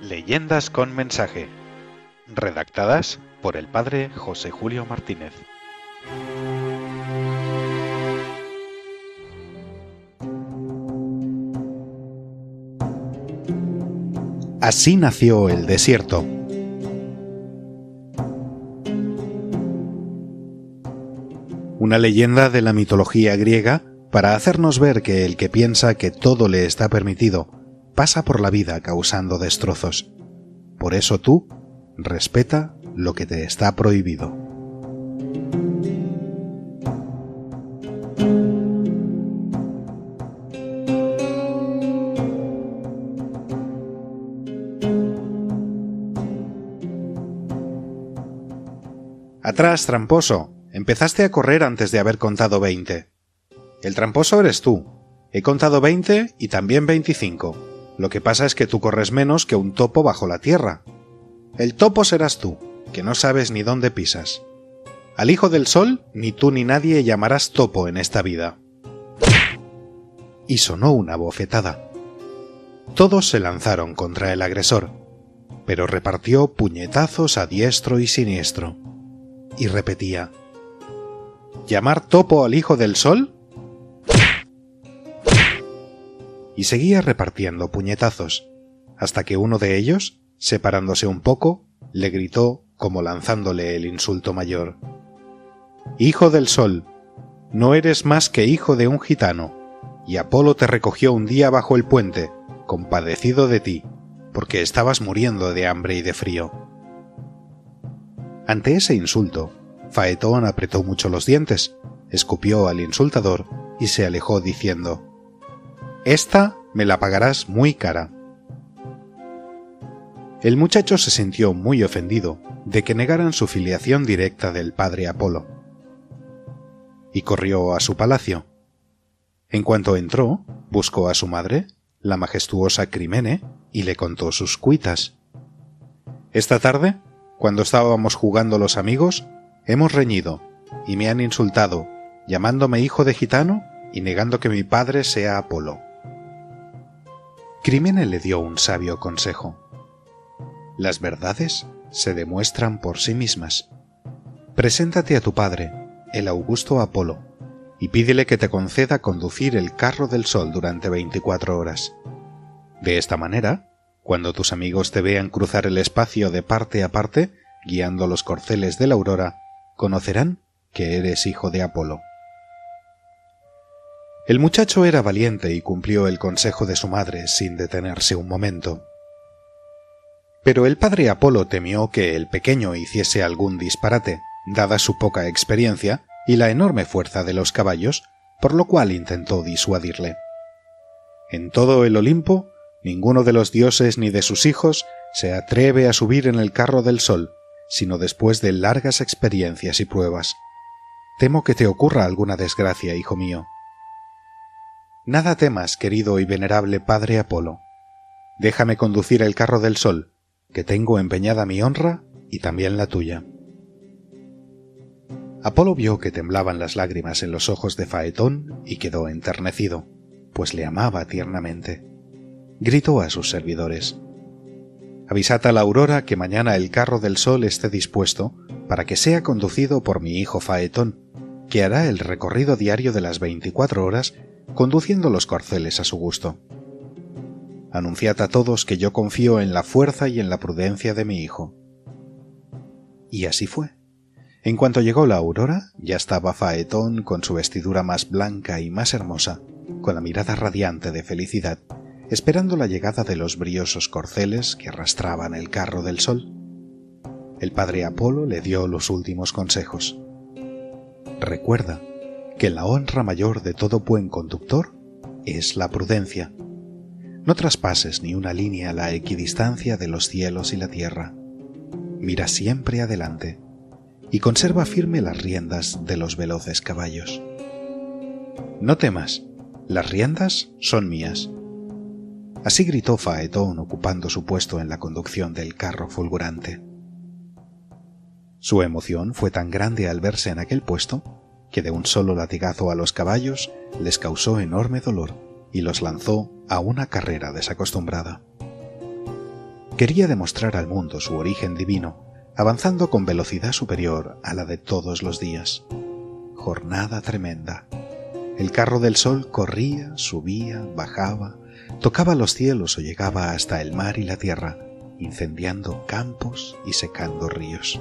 Leyendas con mensaje. Redactadas por el padre José Julio Martínez. Así nació el desierto. Una leyenda de la mitología griega para hacernos ver que el que piensa que todo le está permitido pasa por la vida causando destrozos. Por eso tú respeta lo que te está prohibido. Atrás, tramposo. Empezaste a correr antes de haber contado veinte. El tramposo eres tú. He contado veinte y también veinticinco. Lo que pasa es que tú corres menos que un topo bajo la tierra. El topo serás tú, que no sabes ni dónde pisas. Al hijo del sol, ni tú ni nadie llamarás topo en esta vida. Y sonó una bofetada. Todos se lanzaron contra el agresor, pero repartió puñetazos a diestro y siniestro y repetía ¿Llamar topo al hijo del sol? Y seguía repartiendo puñetazos, hasta que uno de ellos, separándose un poco, le gritó como lanzándole el insulto mayor. Hijo del sol, no eres más que hijo de un gitano, y Apolo te recogió un día bajo el puente, compadecido de ti, porque estabas muriendo de hambre y de frío. Ante ese insulto, Faetón apretó mucho los dientes, escupió al insultador y se alejó diciendo Esta me la pagarás muy cara. El muchacho se sintió muy ofendido de que negaran su filiación directa del padre Apolo. Y corrió a su palacio. En cuanto entró, buscó a su madre, la majestuosa Crimene, y le contó sus cuitas. Esta tarde cuando estábamos jugando los amigos, hemos reñido, y me han insultado, llamándome hijo de gitano y negando que mi padre sea Apolo. Crimene le dio un sabio consejo. Las verdades se demuestran por sí mismas. Preséntate a tu padre, el augusto Apolo, y pídele que te conceda conducir el carro del sol durante veinticuatro horas. De esta manera, cuando tus amigos te vean cruzar el espacio de parte a parte, guiando los corceles de la aurora, conocerán que eres hijo de Apolo. El muchacho era valiente y cumplió el consejo de su madre sin detenerse un momento. Pero el padre Apolo temió que el pequeño hiciese algún disparate, dada su poca experiencia y la enorme fuerza de los caballos, por lo cual intentó disuadirle. En todo el Olimpo Ninguno de los dioses ni de sus hijos se atreve a subir en el carro del sol, sino después de largas experiencias y pruebas. Temo que te ocurra alguna desgracia, hijo mío. Nada temas, querido y venerable padre Apolo. Déjame conducir el carro del sol, que tengo empeñada mi honra y también la tuya. Apolo vio que temblaban las lágrimas en los ojos de Faetón y quedó enternecido, pues le amaba tiernamente gritó a sus servidores. Avisad a la aurora que mañana el carro del sol esté dispuesto para que sea conducido por mi hijo Faetón, que hará el recorrido diario de las veinticuatro horas conduciendo los corceles a su gusto. Anunciad a todos que yo confío en la fuerza y en la prudencia de mi hijo. Y así fue. En cuanto llegó la aurora, ya estaba Faetón con su vestidura más blanca y más hermosa, con la mirada radiante de felicidad, esperando la llegada de los briosos corceles que arrastraban el carro del sol. El padre Apolo le dio los últimos consejos. Recuerda que la honra mayor de todo buen conductor es la prudencia. No traspases ni una línea la equidistancia de los cielos y la tierra. Mira siempre adelante y conserva firme las riendas de los veloces caballos. No temas, las riendas son mías Así gritó Faetón ocupando su puesto en la conducción del carro fulgurante. Su emoción fue tan grande al verse en aquel puesto que de un solo latigazo a los caballos les causó enorme dolor y los lanzó a una carrera desacostumbrada. Quería demostrar al mundo su origen divino, avanzando con velocidad superior a la de todos los días. Jornada tremenda. El carro del sol corría, subía, bajaba, tocaba los cielos o llegaba hasta el mar y la tierra, incendiando campos y secando ríos.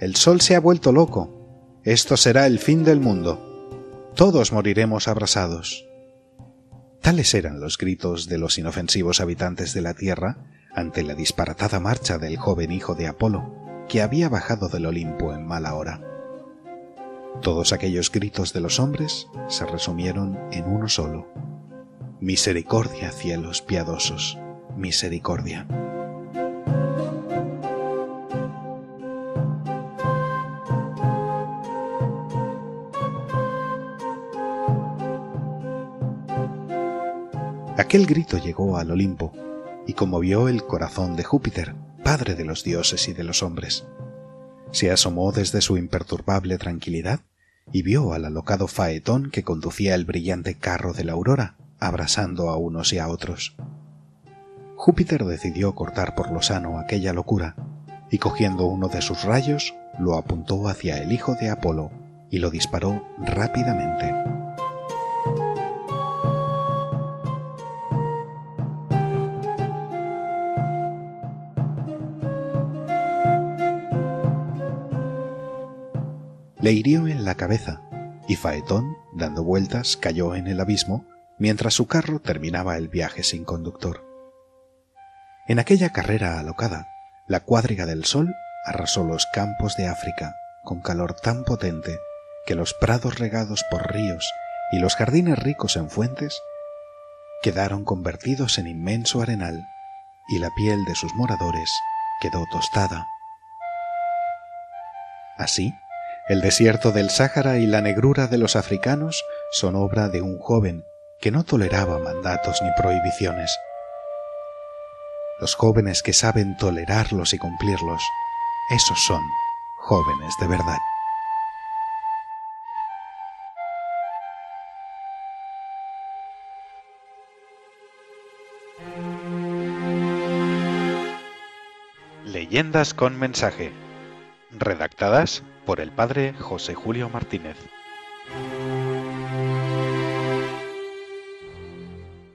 El sol se ha vuelto loco. Esto será el fin del mundo. Todos moriremos abrasados. Tales eran los gritos de los inofensivos habitantes de la Tierra ante la disparatada marcha del joven hijo de Apolo, que había bajado del Olimpo en mala hora. Todos aquellos gritos de los hombres se resumieron en uno solo. Misericordia, cielos piadosos, misericordia. Aquel grito llegó al Olimpo y conmovió el corazón de Júpiter, padre de los dioses y de los hombres. Se asomó desde su imperturbable tranquilidad y vio al alocado Faetón que conducía el brillante carro de la aurora, abrasando a unos y a otros. Júpiter decidió cortar por lo sano aquella locura, y cogiendo uno de sus rayos, lo apuntó hacia el hijo de Apolo y lo disparó rápidamente. Le hirió en la cabeza, y Faetón, dando vueltas, cayó en el abismo, mientras su carro terminaba el viaje sin conductor. En aquella carrera alocada, la cuadriga del sol arrasó los campos de África con calor tan potente que los prados regados por ríos y los jardines ricos en fuentes quedaron convertidos en inmenso arenal y la piel de sus moradores quedó tostada. Así, el desierto del Sáhara y la negrura de los africanos son obra de un joven que no toleraba mandatos ni prohibiciones. Los jóvenes que saben tolerarlos y cumplirlos, esos son jóvenes de verdad. Leyendas con mensaje. Redactadas por el padre José Julio Martínez.